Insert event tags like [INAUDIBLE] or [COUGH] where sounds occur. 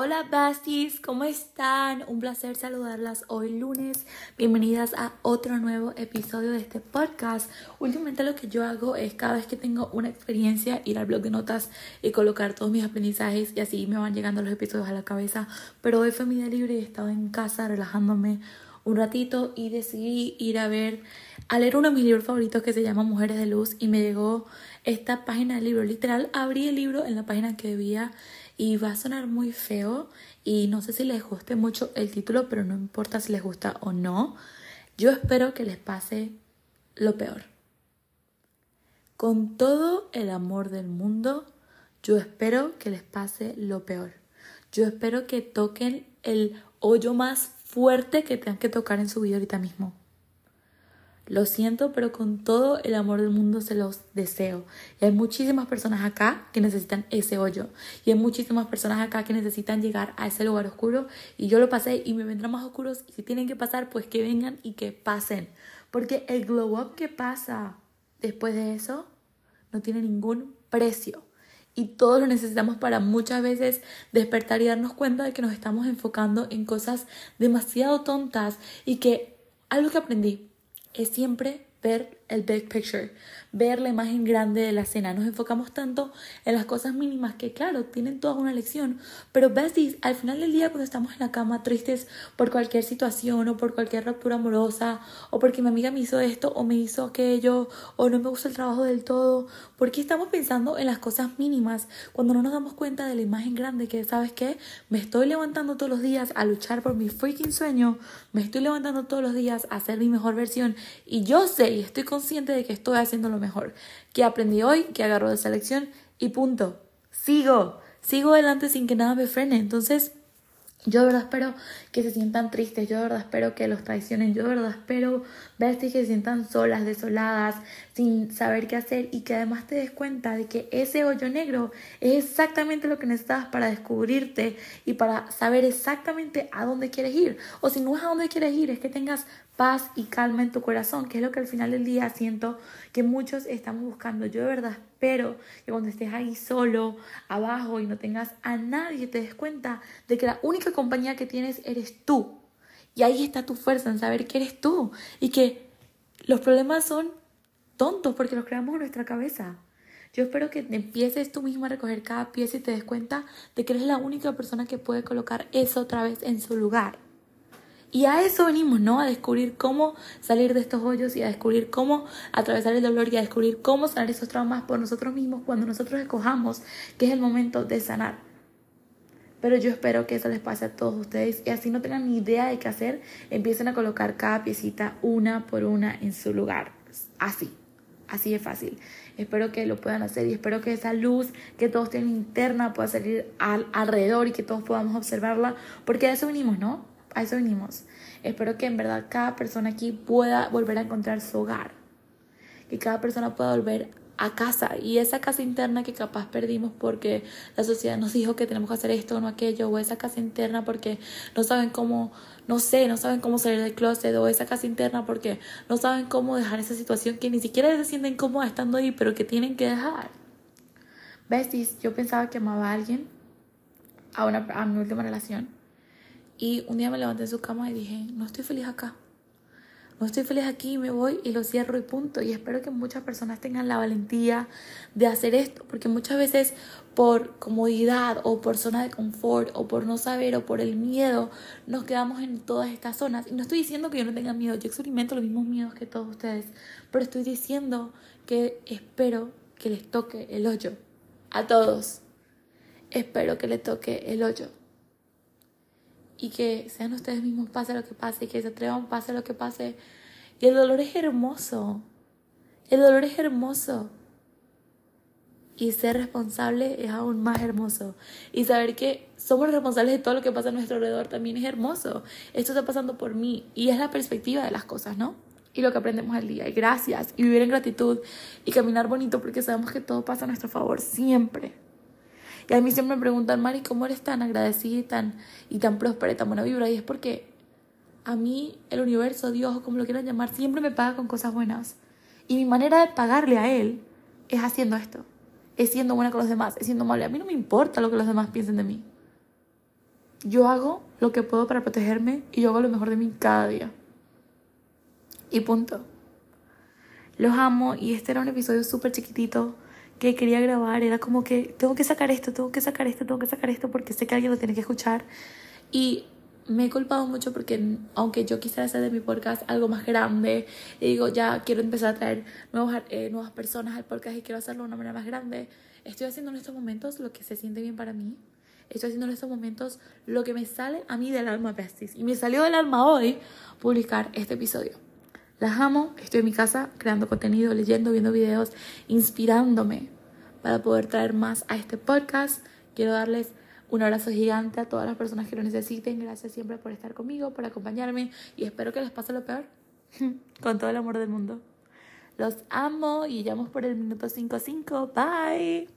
Hola besties, ¿cómo están? Un placer saludarlas hoy lunes. Bienvenidas a otro nuevo episodio de este podcast. Últimamente lo que yo hago es cada vez que tengo una experiencia ir al blog de notas y colocar todos mis aprendizajes y así me van llegando los episodios a la cabeza. Pero hoy fue mi día libre y he estado en casa relajándome un ratito y decidí ir a ver, a leer uno de mis libros favoritos que se llama Mujeres de Luz y me llegó esta página del libro. Literal, abrí el libro en la página que debía y va a sonar muy feo y no sé si les guste mucho el título, pero no importa si les gusta o no. Yo espero que les pase lo peor. Con todo el amor del mundo, yo espero que les pase lo peor. Yo espero que toquen el hoyo más fuerte que tengan que tocar en su vida ahorita mismo. Lo siento, pero con todo el amor del mundo se los deseo. Y hay muchísimas personas acá que necesitan ese hoyo. Y hay muchísimas personas acá que necesitan llegar a ese lugar oscuro. Y yo lo pasé y me vendrán más oscuros. Y si tienen que pasar, pues que vengan y que pasen. Porque el glow up que pasa después de eso no tiene ningún precio. Y todos lo necesitamos para muchas veces despertar y darnos cuenta de que nos estamos enfocando en cosas demasiado tontas y que algo que aprendí es siempre ver el big picture, ver la imagen grande de la escena. Nos enfocamos tanto en las cosas mínimas que, claro, tienen toda una lección, pero besties, al final del día, cuando estamos en la cama tristes por cualquier situación o por cualquier ruptura amorosa, o porque mi amiga me hizo esto o me hizo aquello, o no me gusta el trabajo del todo, ¿por qué estamos pensando en las cosas mínimas cuando no nos damos cuenta de la imagen grande que, ¿sabes qué? Me estoy levantando todos los días a luchar por mi freaking sueño, me estoy levantando todos los días a ser mi mejor versión, y yo sé y estoy consciente de que estoy haciendo lo mejor, que aprendí hoy, que agarro de esa lección y punto. Sigo, sigo adelante sin que nada me frene. Entonces, yo de verdad espero que se sientan tristes, yo de verdad espero que los traicionen, yo de verdad espero ver que se sientan solas, desoladas, sin saber qué hacer y que además te des cuenta de que ese hoyo negro es exactamente lo que necesitas para descubrirte y para saber exactamente a dónde quieres ir. O si no es a dónde quieres ir, es que tengas paz y calma en tu corazón, que es lo que al final del día siento que muchos estamos buscando. Yo de verdad espero que cuando estés ahí solo, abajo y no tengas a nadie, te des cuenta de que la única compañía que tienes eres tú. Y ahí está tu fuerza en saber que eres tú y que los problemas son tontos porque los creamos en nuestra cabeza. Yo espero que empieces tú misma a recoger cada pieza y te des cuenta de que eres la única persona que puede colocar eso otra vez en su lugar. Y a eso venimos, ¿no? A descubrir cómo salir de estos hoyos y a descubrir cómo atravesar el dolor y a descubrir cómo sanar esos traumas por nosotros mismos cuando nosotros escojamos que es el momento de sanar. Pero yo espero que eso les pase a todos ustedes y así no tengan ni idea de qué hacer, empiecen a colocar cada piecita una por una en su lugar. Así, así es fácil. Espero que lo puedan hacer y espero que esa luz que todos tienen interna pueda salir al, alrededor y que todos podamos observarla, porque a eso venimos, ¿no? A eso venimos. Espero que en verdad cada persona aquí pueda volver a encontrar su hogar. Que cada persona pueda volver a casa y esa casa interna que capaz perdimos porque la sociedad nos dijo que tenemos que hacer esto o no aquello o esa casa interna porque no saben cómo no sé no saben cómo salir del closet o esa casa interna porque no saben cómo dejar esa situación que ni siquiera se sienten cómoda estando ahí pero que tienen que dejar besties yo pensaba que amaba a alguien a una a mi última relación y un día me levanté en su cama y dije, no estoy feliz acá. No estoy feliz aquí, me voy y lo cierro y punto. Y espero que muchas personas tengan la valentía de hacer esto, porque muchas veces por comodidad o por zona de confort o por no saber o por el miedo nos quedamos en todas estas zonas. Y no estoy diciendo que yo no tenga miedo, yo experimento los mismos miedos que todos ustedes, pero estoy diciendo que espero que les toque el hoyo. A todos. Espero que les toque el hoyo y que sean ustedes mismos, pase lo que pase, y que se atrevan, pase lo que pase. Y el dolor es hermoso. El dolor es hermoso. Y ser responsable es aún más hermoso. Y saber que somos responsables de todo lo que pasa a nuestro alrededor también es hermoso. Esto está pasando por mí. Y es la perspectiva de las cosas, ¿no? Y lo que aprendemos al día. Y gracias. Y vivir en gratitud. Y caminar bonito porque sabemos que todo pasa a nuestro favor. Siempre. Y a mí siempre me preguntan, Mari, ¿cómo eres tan agradecida y tan, y tan próspera y tan buena vibra? Y es porque a mí el universo, Dios o como lo quieran llamar, siempre me paga con cosas buenas. Y mi manera de pagarle a Él es haciendo esto. Es siendo buena con los demás, es siendo amable. A mí no me importa lo que los demás piensen de mí. yo hago lo que puedo para protegerme y yo hago lo mejor de mí cada día. Y punto. Los amo y este era un episodio súper chiquitito que quería grabar. Era como que tengo que sacar esto, tengo que sacar esto, tengo que sacar esto porque sé que alguien lo tiene que escuchar. Y me he culpado mucho porque aunque yo quisiera hacer de mi podcast algo más grande, y digo, ya quiero empezar a traer nuevos, eh, nuevas personas al podcast y quiero hacerlo de una manera más grande, estoy haciendo en estos momentos lo que se siente bien para mí. Estoy haciendo en estos momentos lo que me sale a mí del alma, besties. Y me salió del alma hoy publicar este episodio. Las amo, estoy en mi casa creando contenido, leyendo, viendo videos, inspirándome para poder traer más a este podcast. Quiero darles un abrazo gigante a todas las personas que lo necesiten. Gracias siempre por estar conmigo, por acompañarme y espero que les pase lo peor. [LAUGHS] Con todo el amor del mundo. Los amo y llamo por el minuto 55. Bye.